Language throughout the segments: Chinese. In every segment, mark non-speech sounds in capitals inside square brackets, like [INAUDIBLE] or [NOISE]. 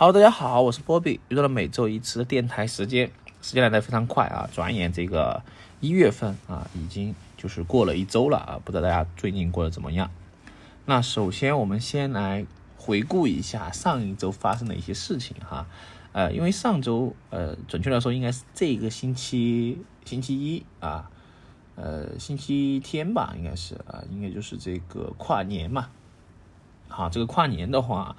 Hello，大家好，我是波比，又到了每周一次的电台时间，时间来的非常快啊，转眼这个一月份啊，已经就是过了一周了啊，不知道大家最近过得怎么样？那首先我们先来回顾一下上一周发生的一些事情哈，呃，因为上周呃，准确来说应该是这个星期星期一啊，呃，星期天吧，应该是啊，应该就是这个跨年嘛，好，这个跨年的话。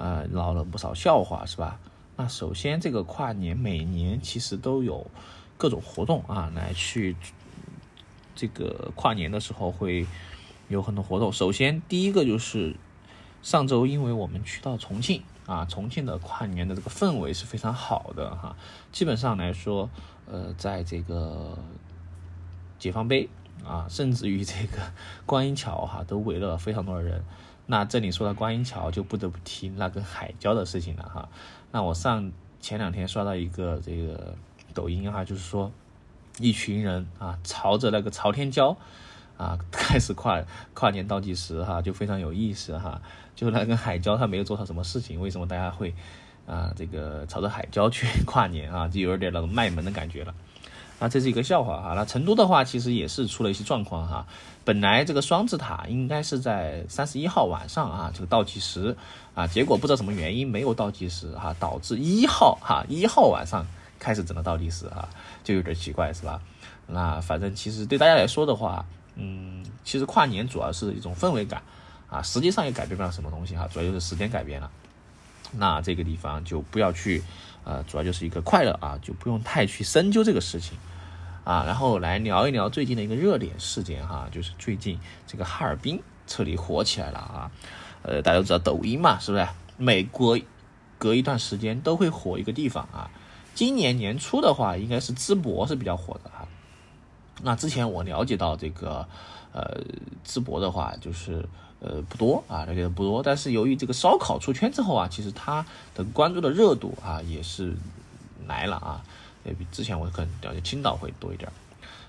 呃，闹了不少笑话是吧？那首先，这个跨年每年其实都有各种活动啊，来去这个跨年的时候会有很多活动。首先，第一个就是上周，因为我们去到重庆啊，重庆的跨年的这个氛围是非常好的哈。基本上来说，呃，在这个解放碑啊，甚至于这个观音桥哈，都围了非常多的人。那这里说到观音桥，就不得不提那个海椒的事情了哈。那我上前两天刷到一个这个抖音哈，就是说一群人啊朝着那个朝天椒啊 [LAUGHS] 开始跨跨年倒计时哈，就非常有意思哈。就那个海椒它没有做错什么事情，为什么大家会啊这个朝着海椒去跨年啊，就有点那种卖萌的感觉了。那这是一个笑话哈。那成都的话，其实也是出了一些状况哈。本来这个双子塔应该是在三十一号晚上啊，这个倒计时啊，结果不知道什么原因没有倒计时哈，导致一号哈一号晚上开始整个倒计时哈，就有点奇怪是吧？那反正其实对大家来说的话，嗯，其实跨年主要是一种氛围感啊，实际上也改变不了什么东西哈，主要就是时间改变了。那这个地方就不要去，呃，主要就是一个快乐啊，就不用太去深究这个事情。啊，然后来聊一聊最近的一个热点事件哈，就是最近这个哈尔滨彻底火起来了啊。呃，大家都知道抖音嘛，是不是？每隔隔一段时间都会火一个地方啊。今年年初的话，应该是淄博是比较火的哈。那之前我了解到这个，呃，淄博的话就是呃不多啊，了解的不多。但是由于这个烧烤出圈之后啊，其实它的关注的热度啊也是来了啊。也比之前我可能了解青岛会多一点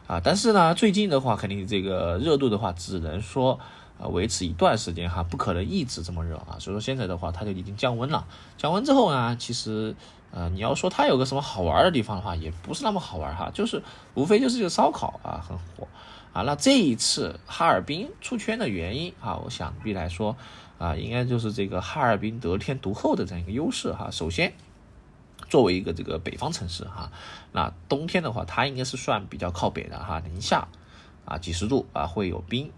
啊，但是呢，最近的话，肯定这个热度的话，只能说啊维持一段时间哈，不可能一直这么热啊。所以说现在的话，它就已经降温了。降温之后呢，其实呃，你要说它有个什么好玩的地方的话，也不是那么好玩哈，就是无非就是这个烧烤啊很火啊。那这一次哈尔滨出圈的原因啊，我想必来说啊，应该就是这个哈尔滨得天独厚的这样一个优势哈。首先。作为一个这个北方城市哈，那冬天的话，它应该是算比较靠北的哈，零下啊几十度啊会有冰，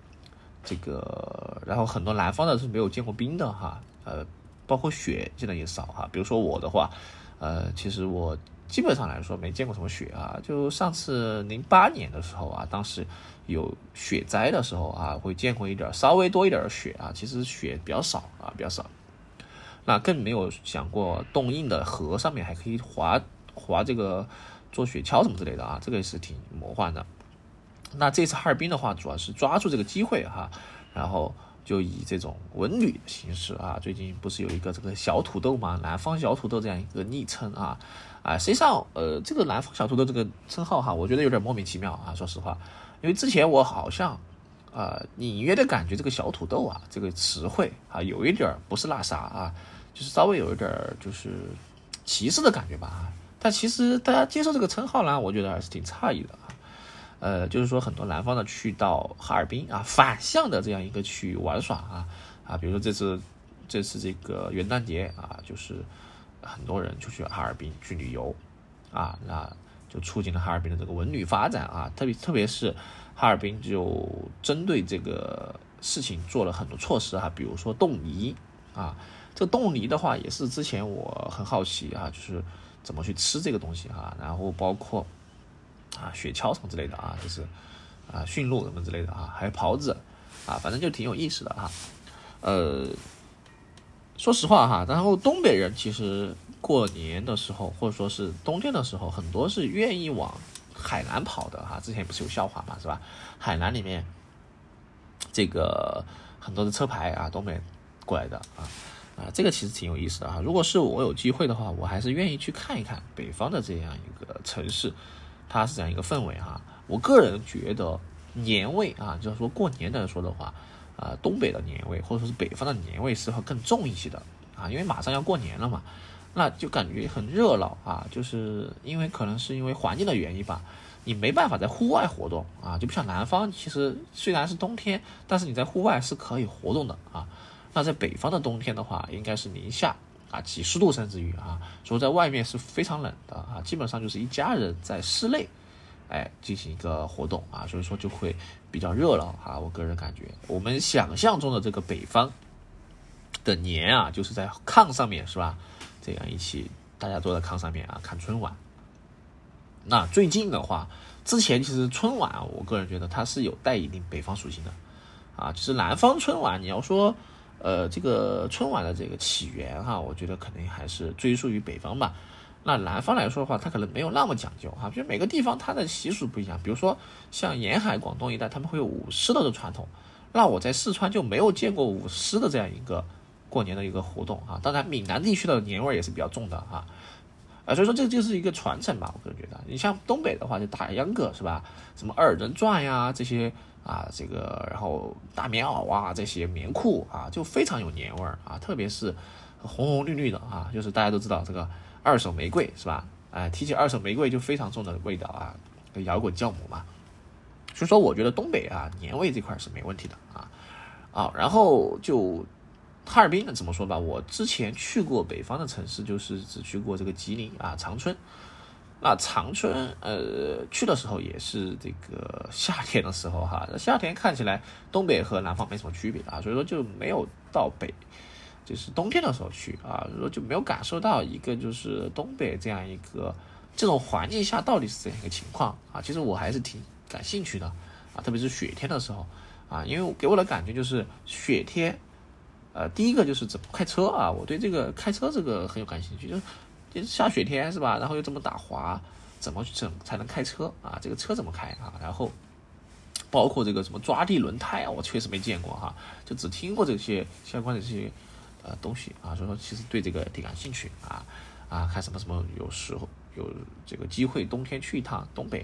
这个然后很多南方的是没有见过冰的哈，呃，包括雪现在也少哈。比如说我的话，呃，其实我基本上来说没见过什么雪啊，就上次零八年的时候啊，当时有雪灾的时候啊，会见过一点稍微多一点的雪啊，其实雪比较少啊，比较少。那更没有想过冻硬的河上面还可以滑滑这个做雪橇什么之类的啊，这个也是挺魔幻的。那这次哈尔滨的话，主要是抓住这个机会哈，然后就以这种文旅的形式啊，最近不是有一个这个小土豆嘛，南方小土豆这样一个昵称啊，啊，实际上呃，这个南方小土豆这个称号哈，我觉得有点莫名其妙啊，说实话，因为之前我好像。啊，隐约的感觉这个小土豆啊，这个词汇啊，有一点不是那啥啊，就是稍微有一点就是歧视的感觉吧。但其实大家接受这个称号呢，我觉得还是挺诧异的啊。呃，就是说很多南方的去到哈尔滨啊，反向的这样一个去玩耍啊啊，比如说这次这次这个元旦节啊，就是很多人就去哈尔滨去旅游啊，那就促进了哈尔滨的这个文旅发展啊，特别特别是。哈尔滨就针对这个事情做了很多措施啊，比如说冻梨啊，这冻梨的话也是之前我很好奇啊，就是怎么去吃这个东西哈，然后包括啊雪橇什么之类的啊，就是啊驯鹿什么之类的啊，还有狍子啊，反正就挺有意思的哈。呃，说实话哈，然后东北人其实过年的时候或者说是冬天的时候，很多是愿意往。海南跑的哈，之前不是有笑话嘛，是吧？海南里面这个很多的车牌啊，东北过来的啊啊，这个其实挺有意思的哈。如果是我有机会的话，我还是愿意去看一看北方的这样一个城市，它是这样一个氛围哈。我个人觉得年味啊，就是说过年来说的话啊，东北的年味或者说是北方的年味是会更重一些的啊，因为马上要过年了嘛。那就感觉很热闹啊，就是因为可能是因为环境的原因吧，你没办法在户外活动啊，就不像南方，其实虽然是冬天，但是你在户外是可以活动的啊。那在北方的冬天的话，应该是零下啊几十度甚至于啊，所以在外面是非常冷的啊，基本上就是一家人在室内，哎进行一个活动啊，所以说就会比较热闹啊。我个人感觉，我们想象中的这个北方的年啊，就是在炕上面是吧？这样一起，大家坐在炕上面啊看春晚。那最近的话，之前其实春晚，我个人觉得它是有带一定北方属性的，啊，就是南方春晚，你要说，呃，这个春晚的这个起源哈，我觉得肯定还是追溯于北方吧。那南方来说的话，它可能没有那么讲究哈，就每个地方它的习俗不一样，比如说像沿海广东一带，他们会有舞狮的传统，那我在四川就没有见过舞狮的这样一个。过年的一个活动啊，当然闽南地区的年味也是比较重的啊，啊，所以说这就是一个传承吧，我个人觉得，你像东北的话，就打秧歌是吧？什么二人转呀这些啊，这个然后大棉袄啊这些棉裤啊，就非常有年味儿啊，特别是红红绿绿的啊，就是大家都知道这个二手玫瑰是吧？哎，提起二手玫瑰就非常重的味道啊，摇滚教母嘛，所以说我觉得东北啊年味这块是没问题的啊，啊，然后就。哈尔滨呢？怎么说吧？我之前去过北方的城市，就是只去过这个吉林啊长春。那长春，呃，去的时候也是这个夏天的时候哈。那夏天看起来东北和南方没什么区别啊，所以说就没有到北，就是冬天的时候去啊，所以说就没有感受到一个就是东北这样一个这种环境下到底是怎样一个情况啊。其实我还是挺感兴趣的啊，特别是雪天的时候啊，因为给我的感觉就是雪天。呃，第一个就是怎么开车啊？我对这个开车这个很有感兴趣，就是下雪天是吧？然后又这么打滑，怎么整才能开车啊？这个车怎么开啊？然后包括这个什么抓地轮胎啊，我确实没见过哈，就只听过这些相关的这些呃东西啊，所以说其实对这个挺感兴趣啊啊，看什么什么有时候有这个机会冬天去一趟东北，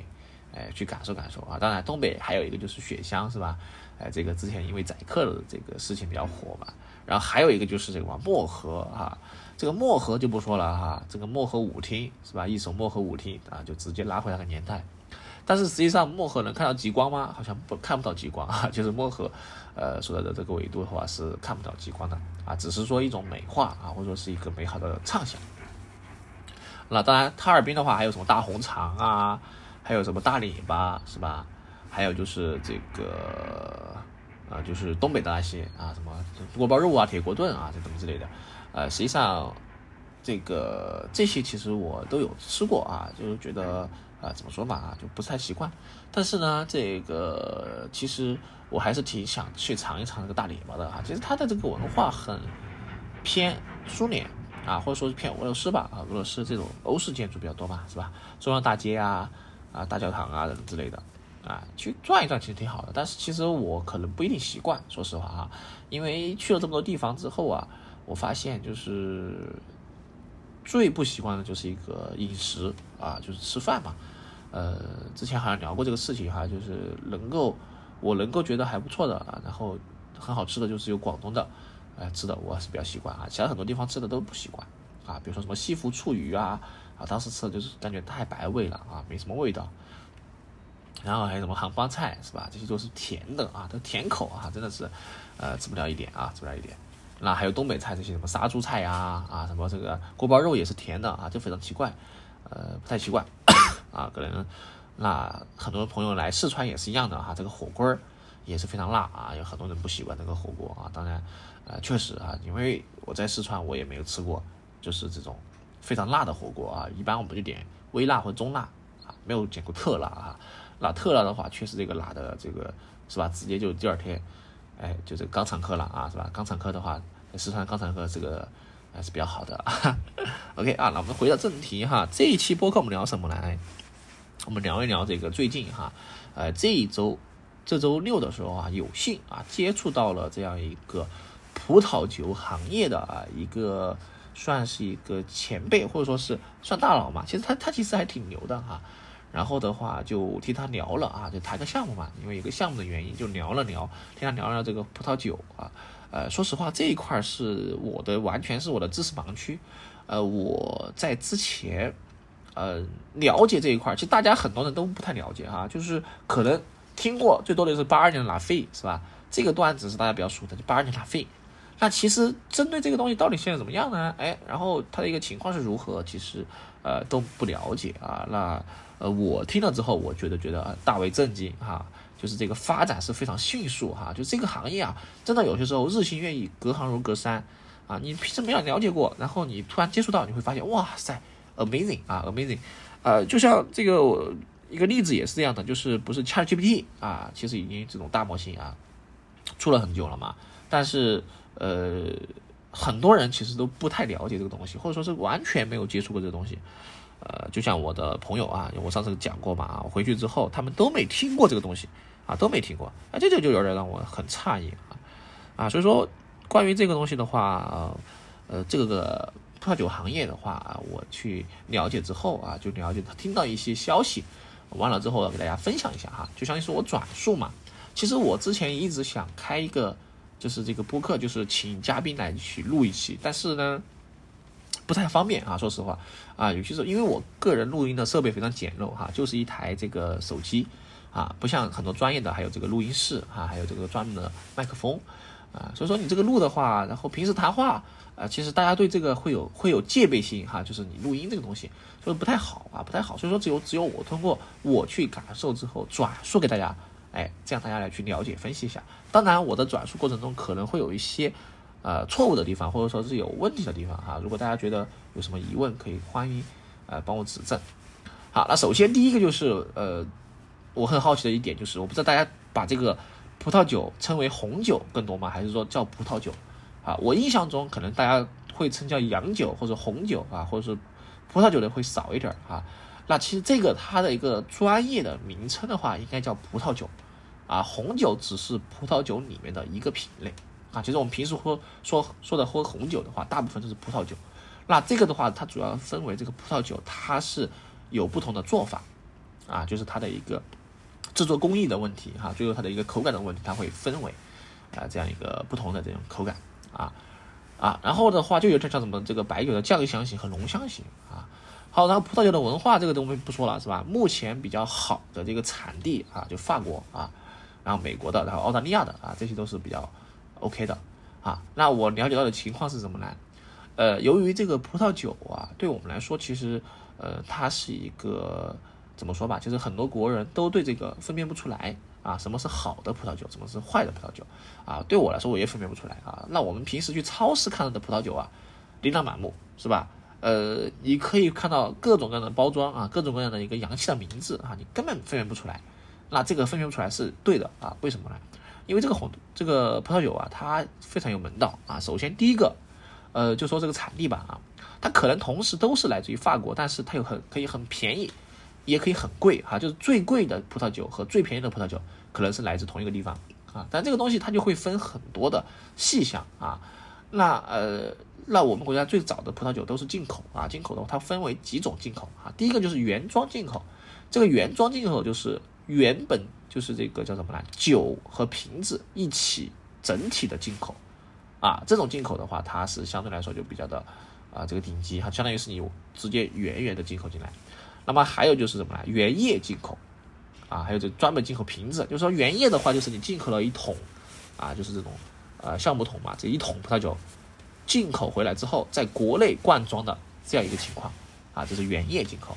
哎，去感受感受啊。当然东北还有一个就是雪乡是吧？哎，这个之前因为宰客的这个事情比较火嘛。然后还有一个就是这个嘛，漠河哈，这个漠河就不说了哈，这个漠河舞厅是吧？一首漠河舞厅啊，就直接拉回那个年代。但是实际上漠河能看到极光吗？好像不看不到极光啊，[LAUGHS] 就是漠河，呃，所在的这个纬度的话是看不到极光的啊，只是说一种美化啊，或者说是一个美好的畅想。那当然，哈尔滨的话还有什么大红肠啊，还有什么大列巴是吧？还有就是这个。啊，就是东北的那些啊，什么锅包肉啊、铁锅炖啊，这什么之类的，呃，实际上这个这些其实我都有吃过啊，就是觉得啊，怎么说嘛，就不太习惯。但是呢，这个其实我还是挺想去尝一尝这个大列巴的啊。其实它的这个文化很偏苏联啊，或者说是偏俄罗斯吧啊，俄罗斯这种欧式建筑比较多嘛，是吧？中央大街啊、啊大教堂啊等之类的。啊，去转一转其实挺好的，但是其实我可能不一定习惯，说实话啊，因为去了这么多地方之后啊，我发现就是最不习惯的就是一个饮食啊，就是吃饭嘛。呃，之前好像聊过这个事情哈，就是能够我能够觉得还不错的啊，然后很好吃的就是有广东的，哎吃的我是比较习惯啊，其他很多地方吃的都不习惯啊，比如说什么西湖醋鱼啊，啊当时吃的就是感觉太白味了啊，没什么味道。然后还有什么杭帮菜是吧？这些都是甜的啊，都甜口啊，真的是，呃，吃不了一点啊，吃不了一点。那还有东北菜这些什么杀猪菜呀，啊，什么这个锅包肉也是甜的啊，就非常奇怪，呃，不太奇怪 [COUGHS] 啊。可能那很多朋友来四川也是一样的哈，这个火锅也是非常辣啊，有很多人不习惯这个火锅啊。当然，呃，确实啊，因为我在四川我也没有吃过，就是这种非常辣的火锅啊，一般我们就点微辣或中辣啊，没有见过特辣啊。那特辣的话，确实这个拉的这个是吧？直接就第二天，哎，就这个肛肠科了啊，是吧？肛肠科的话，四川肛肠科这个还是比较好的。[LAUGHS] OK 啊，那我们回到正题哈，这一期播客我们聊什么呢？我们聊一聊这个最近哈，呃，这一周这周六的时候啊，有幸啊接触到了这样一个葡萄酒行业的啊一个算是一个前辈或者说是算大佬嘛，其实他他其实还挺牛的哈。然后的话就替他聊了啊，就谈个项目嘛，因为有个项目的原因就聊了聊，替他聊聊这个葡萄酒啊。呃，说实话这一块是我的完全是我的知识盲区呃，我在之前，呃，了解这一块，其实大家很多人都不太了解哈，就是可能听过最多的是八二年的拉菲是吧？这个段子是大家比较熟的，就八二年拉菲。那其实针对这个东西到底现在怎么样呢？哎，然后它的一个情况是如何？其实呃都不了解啊。那呃我听了之后，我觉得觉得大为震惊哈。就是这个发展是非常迅速哈，就这个行业啊，真的有些时候日新月异，隔行如隔山啊。你平时没有了解过，然后你突然接触到，你会发现哇塞，amazing 啊，amazing。呃，就像这个我一个例子也是这样的，就是不是 ChatGPT 啊，其实已经这种大模型啊出了很久了嘛，但是呃很多人其实都不太了解这个东西，或者说是完全没有接触过这个东西。呃，就像我的朋友啊，我上次讲过嘛啊，回去之后他们都没听过这个东西。啊，都没听过，啊，这就就有点让我很诧异啊，啊，所以说关于这个东西的话，呃，这个葡萄酒行业的话，我去了解之后啊，就了解听到一些消息，完了之后要给大家分享一下哈，就相当于是我转述嘛。其实我之前一直想开一个，就是这个播客，就是请嘉宾来去录一期，但是呢，不太方便啊，说实话啊，有些时候因为我个人录音的设备非常简陋哈，就是一台这个手机。啊，不像很多专业的，还有这个录音室啊，还有这个专门的麦克风啊，所以说你这个录的话，然后平时谈话啊，其实大家对这个会有会有戒备心哈，就是你录音这个东西，所以不太好啊，不太好。所以说只有只有我通过我去感受之后转述给大家，哎，这样大家来去了解分析一下。当然我的转述过程中可能会有一些呃错误的地方，或者说是有问题的地方哈。如果大家觉得有什么疑问，可以欢迎呃帮我指正。好，那首先第一个就是呃。我很好奇的一点就是，我不知道大家把这个葡萄酒称为红酒更多吗？还是说叫葡萄酒？啊，我印象中可能大家会称叫洋酒或者红酒啊，或者是葡萄酒的会少一点啊。那其实这个它的一个专业的名称的话，应该叫葡萄酒啊。红酒只是葡萄酒里面的一个品类啊。其实我们平时喝说说的喝红酒的话，大部分都是葡萄酒。那这个的话，它主要分为这个葡萄酒，它是有不同的做法啊，就是它的一个。制作工艺的问题，哈，最后它的一个口感的问题，它会分为啊这样一个不同的这种口感啊啊，然后的话就有点像什么这个白酒的酱香型和浓香型啊。好，然后葡萄酒的文化这个东西不说了是吧？目前比较好的这个产地啊，就法国啊，然后美国的，然后澳大利亚的啊，这些都是比较 OK 的啊。那我了解到的情况是什么呢？呃，由于这个葡萄酒啊，对我们来说其实呃它是一个。怎么说吧，就是很多国人都对这个分辨不出来啊，什么是好的葡萄酒，什么是坏的葡萄酒啊？对我来说，我也分辨不出来啊。那我们平时去超市看到的葡萄酒啊，琳琅满目，是吧？呃，你可以看到各种各样的包装啊，各种各样的一个洋气的名字啊，你根本分辨不出来。那这个分辨不出来是对的啊？为什么呢？因为这个红这个葡萄酒啊，它非常有门道啊。首先第一个，呃，就说这个产地吧啊，它可能同时都是来自于法国，但是它又很可以很便宜。也可以很贵哈，就是最贵的葡萄酒和最便宜的葡萄酒可能是来自同一个地方啊，但这个东西它就会分很多的细项啊。那呃，那我们国家最早的葡萄酒都是进口啊，进口的话它分为几种进口啊。第一个就是原装进口，这个原装进口就是原本就是这个叫什么呢？酒和瓶子一起整体的进口啊，这种进口的话，它是相对来说就比较的啊这个顶级哈，相当于是你直接原原的进口进来。那么还有就是什么呢？原液进口，啊，还有这专门进口瓶子，就是说原液的话，就是你进口了一桶，啊，就是这种，呃，橡木桶嘛，这一桶葡萄酒进口回来之后，在国内灌装的这样一个情况，啊，这是原液进口。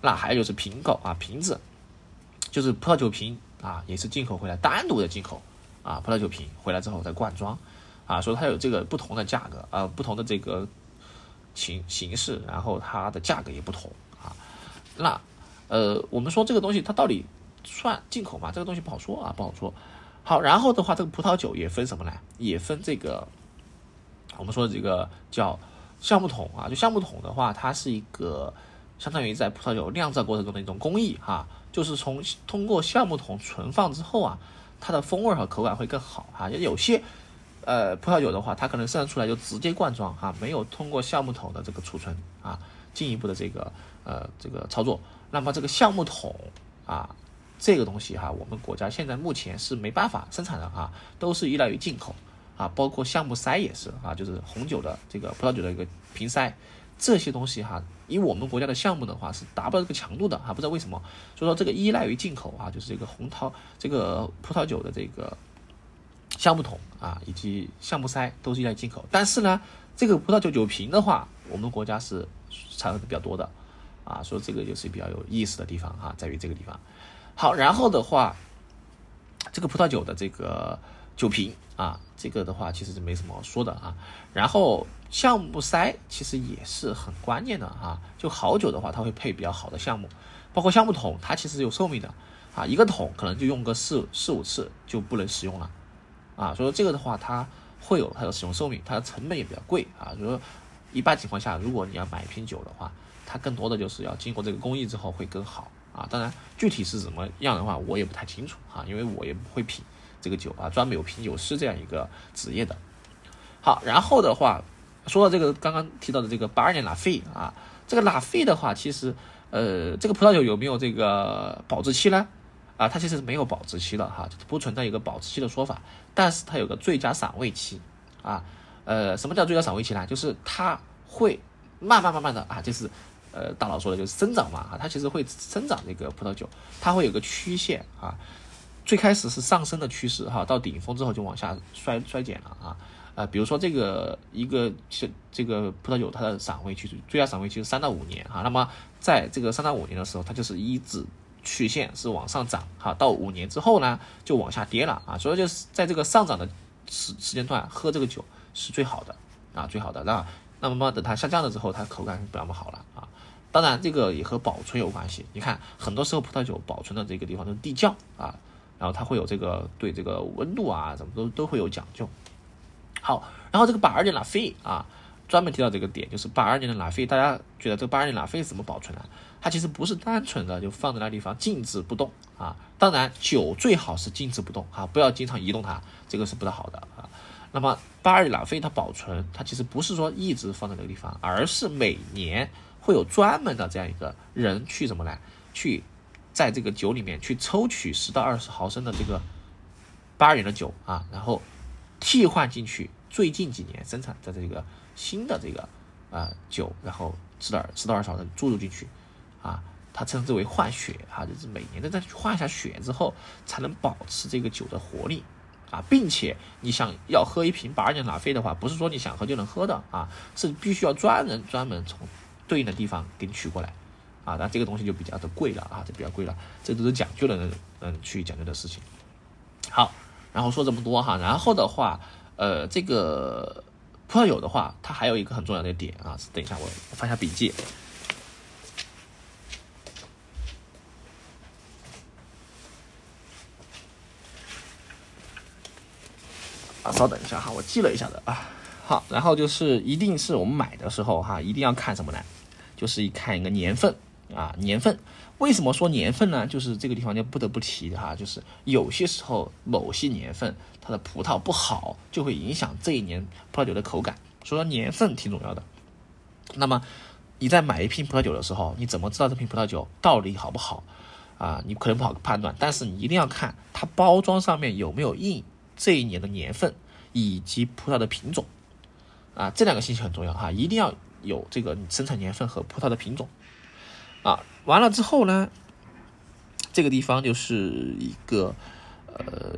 那还有就是瓶口啊，瓶子，就是葡萄酒瓶啊，也是进口回来单独的进口，啊，葡萄酒瓶回来之后再灌装，啊，所以它有这个不同的价格，啊，不同的这个形形式，然后它的价格也不同。啊那，呃，我们说这个东西它到底算进口吗？这个东西不好说啊，不好说。好，然后的话，这个葡萄酒也分什么呢？也分这个，我们说的这个叫橡木桶啊。就橡木桶的话，它是一个相当于在葡萄酒酿造过程中的一种工艺哈，就是从通过橡木桶存放之后啊，它的风味和口感会更好哈。就有些呃葡萄酒的话，它可能生产出来就直接灌装哈，没有通过橡木桶的这个储存啊。进一步的这个呃这个操作，那么这个橡木桶啊，这个东西哈，我们国家现在目前是没办法生产的啊，都是依赖于进口啊，包括橡木塞也是啊，就是红酒的这个葡萄酒的一个瓶塞，这些东西哈，以我们国家的项目的话是达不到这个强度的哈，不知道为什么。所以说这个依赖于进口啊，就是这个红桃这个葡萄酒的这个橡木桶啊，以及橡木塞都是依赖进口。但是呢，这个葡萄酒酒瓶的话，我们国家是产的比较多的啊，所以这个就是比较有意思的地方哈，在于这个地方。好，然后的话，这个葡萄酒的这个酒瓶啊，这个的话其实是没什么说的啊。然后橡木塞其实也是很关键的啊，就好酒的话，它会配比较好的橡木，包括橡木桶，它其实有寿命的啊，一个桶可能就用个四四五次就不能使用了啊。所以说这个的话，它会有它的使用寿命，它的成本也比较贵啊。所以说一般情况下，如果你要买一瓶酒的话，它更多的就是要经过这个工艺之后会更好。啊，当然具体是怎么样的话，我也不太清楚啊，因为我也不会品这个酒啊，专门有品酒师这样一个职业的。好，然后的话，说到这个刚刚提到的这个八二年拉菲啊，这个拉菲的话，其实呃，这个葡萄酒有没有这个保质期呢？啊，它其实是没有保质期的哈，不存在一个保质期的说法，但是它有个最佳赏味期啊。呃，什么叫最佳赏味期呢？就是它会慢慢慢慢的啊，就是。呃，大佬说的就是生长嘛，哈，它其实会生长这个葡萄酒，它会有个曲线啊，最开始是上升的趋势哈，到顶峰之后就往下衰衰减了啊，呃，比如说这个一个是这个葡萄酒它的散味期最佳散味期是三到五年哈，那么在这个三到五年的时候，它就是一直曲线是往上涨哈，到五年之后呢就往下跌了啊，所以就是在这个上涨的时时间段喝这个酒是最好的啊，最好的那那么等它下降了之后，它口感不那么好了啊。当然，这个也和保存有关系。你看，很多时候葡萄酒保存的这个地方都是地窖啊，然后它会有这个对这个温度啊，怎么都都会有讲究。好，然后这个八二年拉菲啊，专门提到这个点，就是八二年的拉菲，大家觉得这个八二年拉菲怎么保存呢？它其实不是单纯的就放在那地方静止不动啊。当然，酒最好是静止不动啊，不要经常移动它，这个是不太好的啊。那么八二年拉菲它保存，它其实不是说一直放在那个地方，而是每年。会有专门的这样一个人去怎么来去，在这个酒里面去抽取十到二十毫升的这个八二年的酒啊，然后替换进去最近几年生产的这个新的这个啊酒，然后十到十到二十毫升注入进去啊，它称之为换血啊，就是每年的再去换一下血之后，才能保持这个酒的活力啊，并且你想要喝一瓶八二年拉菲的话，不是说你想喝就能喝的啊，是必须要专人专门从。对应的地方给你取过来，啊，那这个东西就比较的贵了啊，这比较贵了，这都是讲究的人嗯去讲究的事情。好，然后说这么多哈，然后的话，呃，这个葡萄酒的话，它还有一个很重要的点啊，等一下我翻下笔记。啊，稍等一下哈，我记了一下的啊。好，然后就是一定是我们买的时候哈，一定要看什么呢？就是一看一个年份啊，年份。为什么说年份呢？就是这个地方就不得不提的哈，就是有些时候某些年份它的葡萄不好，就会影响这一年葡萄酒的口感，所以说年份挺重要的。那么你在买一瓶葡萄酒的时候，你怎么知道这瓶葡萄酒到底好不好啊？你可能不好判断，但是你一定要看它包装上面有没有印这一年的年份以及葡萄的品种。啊，这两个信息很重要哈，一定要有这个生产年份和葡萄的品种。啊，完了之后呢，这个地方就是一个呃，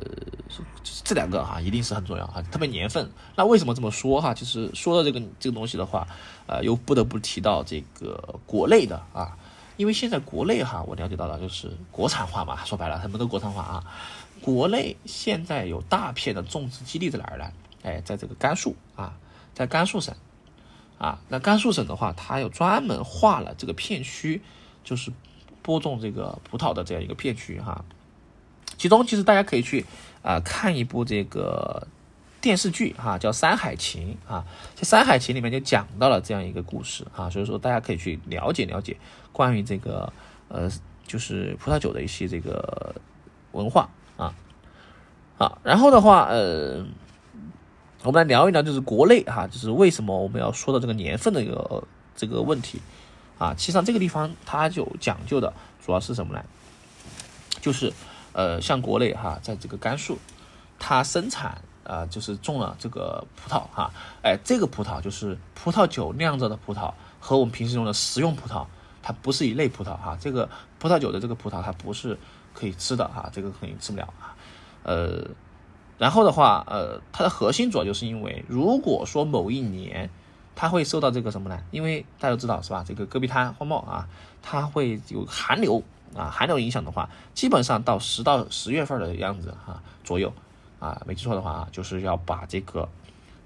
这两个哈，一定是很重要哈，特别年份。那为什么这么说哈？就是说到这个这个东西的话，呃，又不得不提到这个国内的啊，因为现在国内哈，我了解到了就是国产化嘛，说白了，很多都国产化啊。国内现在有大片的种植基地在哪儿呢？哎，在这个甘肃啊。在甘肃省，啊，那甘肃省的话，它有专门划了这个片区，就是播种这个葡萄的这样一个片区哈。其中其实大家可以去啊看一部这个电视剧哈，叫《山海情》啊。这《山海情》里面就讲到了这样一个故事啊，所以说大家可以去了解了解关于这个呃，就是葡萄酒的一些这个文化啊。好，然后的话呃。我们来聊一聊，就是国内哈，就是为什么我们要说到这个年份的一个这个问题啊？其实上这个地方它就讲究的主要是什么呢？就是呃，像国内哈，在这个甘肃，它生产啊，就是种了这个葡萄哈，哎，这个葡萄就是葡萄酒酿造的葡萄，和我们平时用的食用葡萄，它不是一类葡萄哈。这个葡萄酒的这个葡萄它不是可以吃的哈，这个肯定吃不了啊。呃，然后的话，呃，它的核心主要就是因为，如果说某一年它会受到这个什么呢？因为大家都知道是吧？这个戈壁滩荒漠啊，它会有寒流啊，寒流影响的话，基本上到十到十月份的样子哈左右啊，没记错的话啊，就是要把这个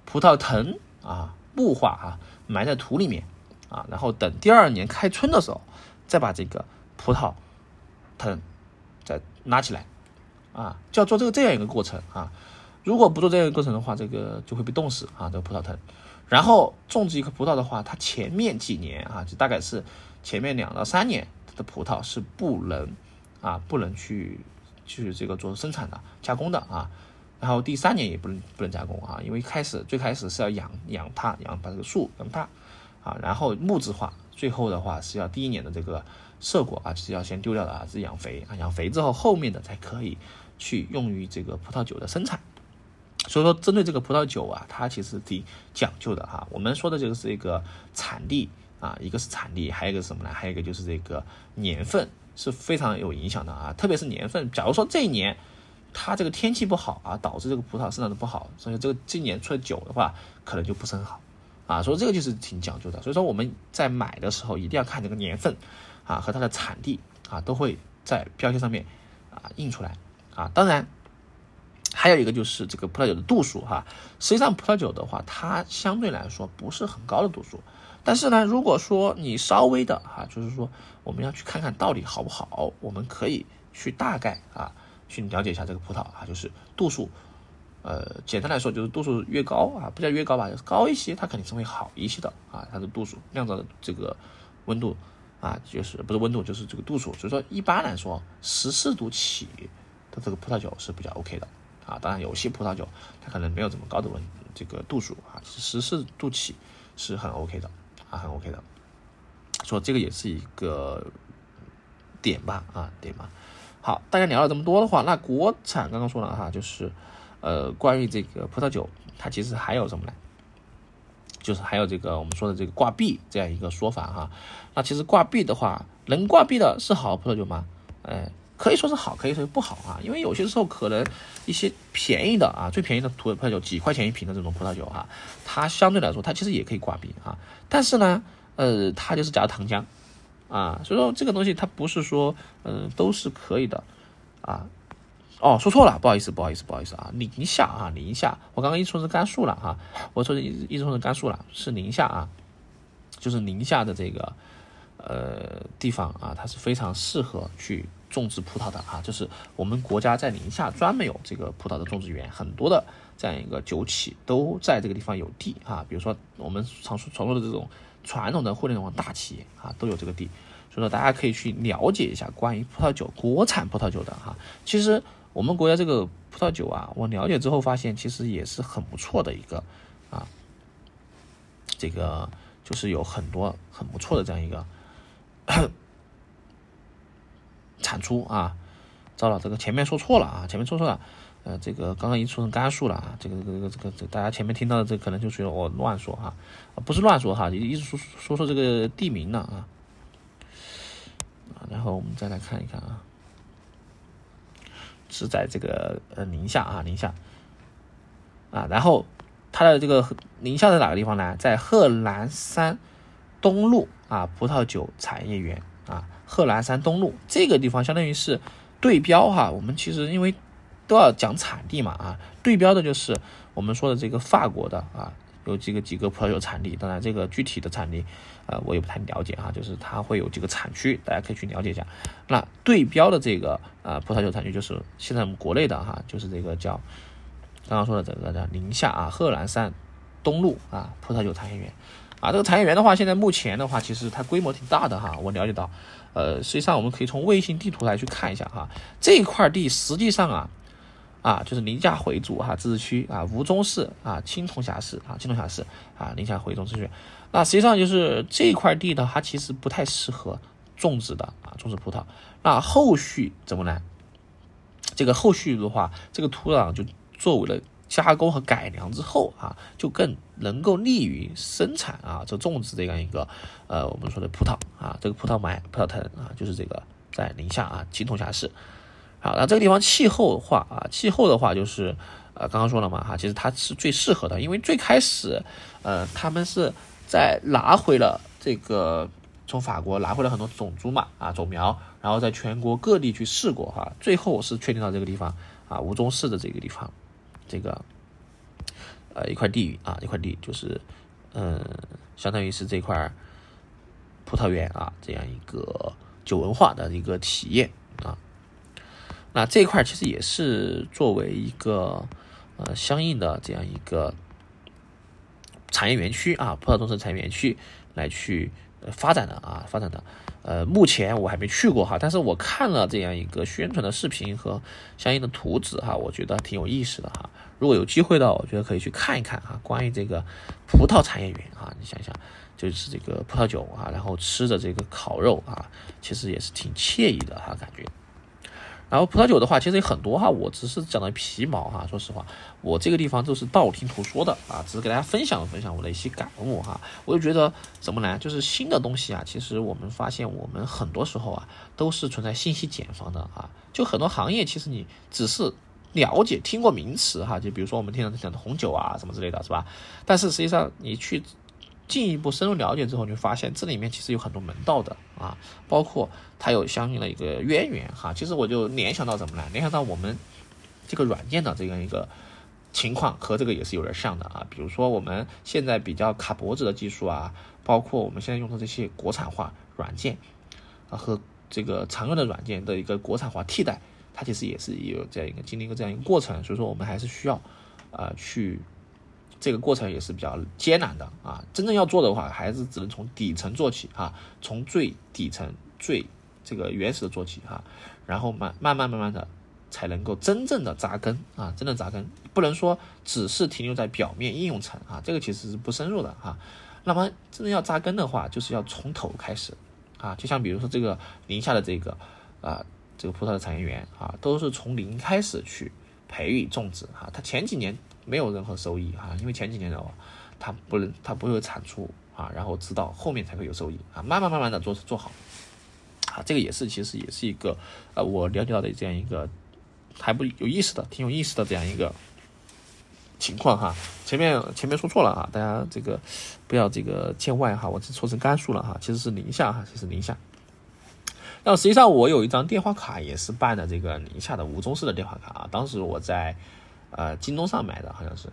葡萄藤啊木化啊埋在土里面啊，然后等第二年开春的时候，再把这个葡萄藤再拉起来。啊，就要做这个这样一个过程啊，如果不做这样一个过程的话，这个就会被冻死啊，这个葡萄藤。然后种植一颗葡萄的话，它前面几年啊，就大概是前面两到三年，它的葡萄是不能啊，不能去去这个做生产的加工的啊。然后第三年也不能不能加工啊，因为开始最开始是要养养它，养把这个树养大啊，然后木质化，最后的话是要第一年的这个涩果啊，是要先丢掉的啊，是养肥啊，养肥之后后面的才可以。去用于这个葡萄酒的生产，所以说针对这个葡萄酒啊，它其实挺讲究的哈。我们说的这个是一个产地啊，一个是产地，还有一个是什么呢？还有一个就是这个年份是非常有影响的啊。特别是年份，假如说这一年它这个天气不好啊，导致这个葡萄生长的不好，所以这个今年出的酒的话，可能就不是很好啊。所以这个就是挺讲究的。所以说我们在买的时候一定要看这个年份啊和它的产地啊，都会在标签上面啊印出来。啊，当然，还有一个就是这个葡萄酒的度数哈。实际上，葡萄酒的话，它相对来说不是很高的度数。但是呢，如果说你稍微的哈，就是说我们要去看看到底好不好，我们可以去大概啊去了解一下这个葡萄啊，就是度数。呃，简单来说就是度数越高啊，不叫越高吧，就是高一些，它肯定是会好一些的啊。它的度数酿造的这个温度啊，就是不是温度，就是这个度数。所以说，一般来说十四度起。的这个葡萄酒是比较 OK 的啊，当然有些葡萄酒它可能没有这么高的温这个度数啊，十四度起是很 OK 的啊，很 OK 的，说这个也是一个点吧啊点吧。好，大家聊了这么多的话，那国产刚刚说了哈，就是呃关于这个葡萄酒，它其实还有什么呢？就是还有这个我们说的这个挂壁这样一个说法哈。那其实挂壁的话，能挂壁的是好葡萄酒吗？哎。可以说是好，可以说是不好啊，因为有些时候可能一些便宜的啊，最便宜的土葡萄酒几块钱一瓶的这种葡萄酒哈，它相对来说它其实也可以挂壁啊，但是呢，呃，它就是加糖浆啊，所以说这个东西它不是说嗯都是可以的啊。哦，说错了，不好意思，不好意思，不好意思啊，宁夏啊，宁夏，我刚刚一说是甘肃了哈，我说一一说是甘肃了，是宁夏啊，就是宁夏的这个呃地方啊，它是非常适合去。种植葡萄的啊，就是我们国家在宁夏专门有这个葡萄的种植园，很多的这样一个酒企都在这个地方有地啊。比如说我们常说传说的这种传统的互联网大企业啊，都有这个地，所以说大家可以去了解一下关于葡萄酒国产葡萄酒的哈。其实我们国家这个葡萄酒啊，我了解之后发现其实也是很不错的一个啊，这个就是有很多很不错的这样一个。产出啊，糟了，这个前面说错了啊，前面说错了，呃，这个刚刚已经说成甘肃了啊，这个这个这个这个大家前面听到的这可能就属于我乱说哈，不是乱说哈，一直说说说这个地名呢啊，然后我们再来看一看啊，是在这个呃宁夏啊宁夏，啊，然后它的这个宁夏在哪个地方呢？在贺兰山东路啊葡萄酒产业园啊。贺兰山东路这个地方相当于是对标哈，我们其实因为都要讲产地嘛啊，对标的就是我们说的这个法国的啊，有几个几个葡萄酒产地，当然这个具体的产地啊我也不太了解哈，就是它会有几个产区，大家可以去了解一下。那对标的这个啊葡萄酒产区就是现在我们国内的哈，就是这个叫刚刚说的这个叫宁夏啊贺兰山东路啊葡萄酒产业园啊，这个产业园的话，现在目前的话其实它规模挺大的哈，我了解到。呃，实际上我们可以从卫星地图来去看一下哈，这块地实际上啊，啊就是宁夏回族哈自治区啊吴忠市啊青铜峡市啊青铜峡市啊宁夏回族自治区，那实际上就是这块地呢，它其实不太适合种植的啊种植葡萄，那后续怎么呢？这个后续的话，这个土壤就作为了加工和改良之后啊，就更能够利于生产啊，这种植这样一个呃我们说的葡萄啊，这个葡萄麦葡萄藤啊，就是这个在宁夏啊青铜峡市。好，那这个地方气候的话啊，气候的话就是呃刚刚说了嘛哈，其实它是最适合的，因为最开始呃他们是在拿回了这个从法国拿回了很多种猪嘛啊种苗，然后在全国各地去试过哈，最后是确定到这个地方啊吴忠市的这个地方。这个，呃，一块地啊，一块地就是，嗯，相当于是这块葡萄园啊，这样一个酒文化的一个体验啊。那这一块其实也是作为一个呃相应的这样一个产业园区啊，葡萄种植产业园区来去发展的啊，发展的。呃，目前我还没去过哈，但是我看了这样一个宣传的视频和相应的图纸哈，我觉得挺有意思的哈。如果有机会的，我觉得可以去看一看啊。关于这个葡萄产业园啊，你想想，就是这个葡萄酒啊，然后吃的这个烤肉啊，其实也是挺惬意的哈，感觉。然后葡萄酒的话，其实有很多哈，我只是讲的皮毛哈。说实话，我这个地方都是道听途说的啊，只是给大家分享分享我的一些感悟哈。我就觉得怎么呢？就是新的东西啊，其实我们发现我们很多时候啊，都是存在信息茧房的啊。就很多行业，其实你只是了解听过名词哈，就比如说我们经常讲的红酒啊什么之类的是吧？但是实际上你去。进一步深入了解之后，你会发现这里面其实有很多门道的啊，包括它有相应的一个渊源哈。其实我就联想到什么呢？联想到我们这个软件的这样一个情况和这个也是有点像的啊。比如说我们现在比较卡脖子的技术啊，包括我们现在用的这些国产化软件啊和这个常用的软件的一个国产化替代，它其实也是有这样一个经历一个这样一个过程。所以说我们还是需要啊去。这个过程也是比较艰难的啊！真正要做的话，还是只能从底层做起啊，从最底层、最这个原始的做起啊，然后慢慢慢慢慢的才能够真正的扎根啊，真的扎根，不能说只是停留在表面应用层啊，这个其实是不深入的哈。那么真正要扎根的话，就是要从头开始啊，就像比如说这个宁夏的这个啊，这个葡萄的产业园啊，都是从零开始去培育种植哈，它前几年。没有任何收益啊，因为前几年的话，它不能，它不会有产出啊，然后直到后面才会有收益啊，慢慢慢慢的做做好啊，这个也是其实也是一个呃我了解到的这样一个还不有意思的，挺有意思的这样一个情况哈。前面前面说错了啊，大家这个不要这个见外哈，我是说成甘肃了哈，其实是宁夏哈，其实宁夏。那实际上我有一张电话卡也是办的这个宁夏的吴忠市的电话卡啊，当时我在。呃，京东上买的好像是，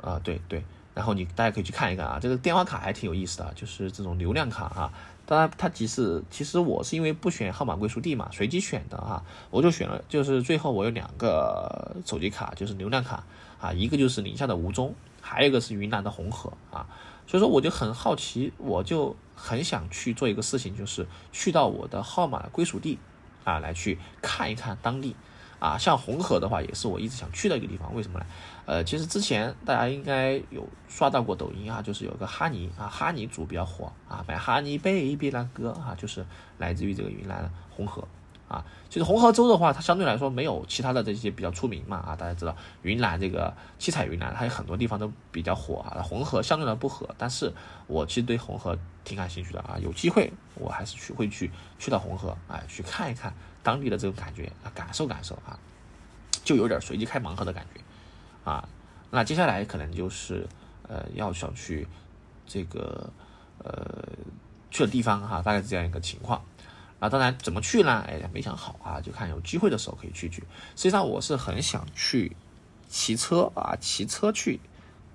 啊，对对，然后你大家可以去看一看啊，这个电话卡还挺有意思的，就是这种流量卡啊。当然，它其实其实我是因为不选号码归属地嘛，随机选的哈，我就选了，就是最后我有两个手机卡，就是流量卡啊，一个就是宁夏的吴忠，还有一个是云南的红河啊。所以说我就很好奇，我就很想去做一个事情，就是去到我的号码归属地啊，来去看一看当地。啊，像红河的话，也是我一直想去的一个地方。为什么呢？呃，其实之前大家应该有刷到过抖音啊，就是有个哈尼啊，哈尼族比较火啊，买哈尼 baby 那歌啊，就是来自于这个云南红河啊。其实红河州的话，它相对来说没有其他的这些比较出名嘛啊，大家知道云南这个七彩云南，它有很多地方都比较火啊。红河相对来不火，但是我其实对红河挺感兴趣的啊，有机会我还是去会去去到红河哎，去看一看。当地的这种感觉啊，感受感受啊，就有点随机开盲盒的感觉啊。那接下来可能就是呃，要想去这个呃去的地方哈，大概是这样一个情况。啊，当然怎么去呢？哎，没想好啊，就看有机会的时候可以去去。实际上我是很想去骑车啊，骑车去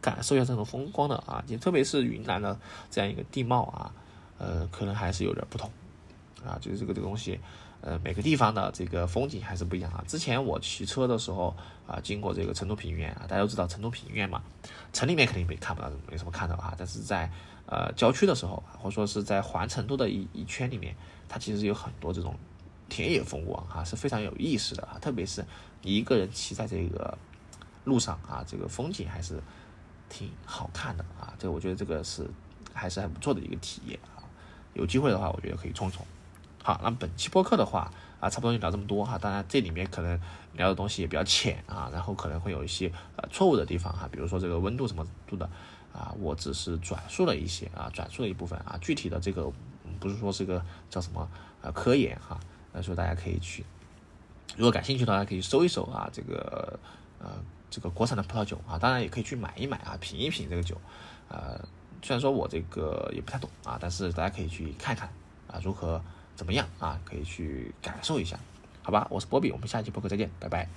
感受一下这种风光的啊，也特别是云南的这样一个地貌啊，呃，可能还是有点不同啊，就是这个这个东西。呃，每个地方的这个风景还是不一样啊。之前我骑车的时候啊，经过这个成都平原啊，大家都知道成都平原嘛，城里面肯定没看不到，没什么看到啊。但是在呃郊区的时候，或者说是在环成都的一一圈里面，它其实有很多这种田野风光哈，是非常有意思的啊。特别是你一个人骑在这个路上啊，这个风景还是挺好看的啊。这我觉得这个是还是很不错的一个体验啊。有机会的话，我觉得可以冲冲。好，那本期播客的话啊，差不多就聊这么多哈。当然这里面可能聊的东西也比较浅啊，然后可能会有一些呃错误的地方哈，比如说这个温度什么度的啊，我只是转述了一些啊，转述了一部分啊，具体的这个不是说这个叫什么呃科研哈，所以大家可以去，如果感兴趣的话可以搜一搜啊，这个呃这个国产的葡萄酒啊，当然也可以去买一买啊，品一品这个酒，呃。虽然说我这个也不太懂啊，但是大家可以去看看啊，如何怎么样啊，可以去感受一下，好吧？我是波比，我们下期播客再见，拜拜。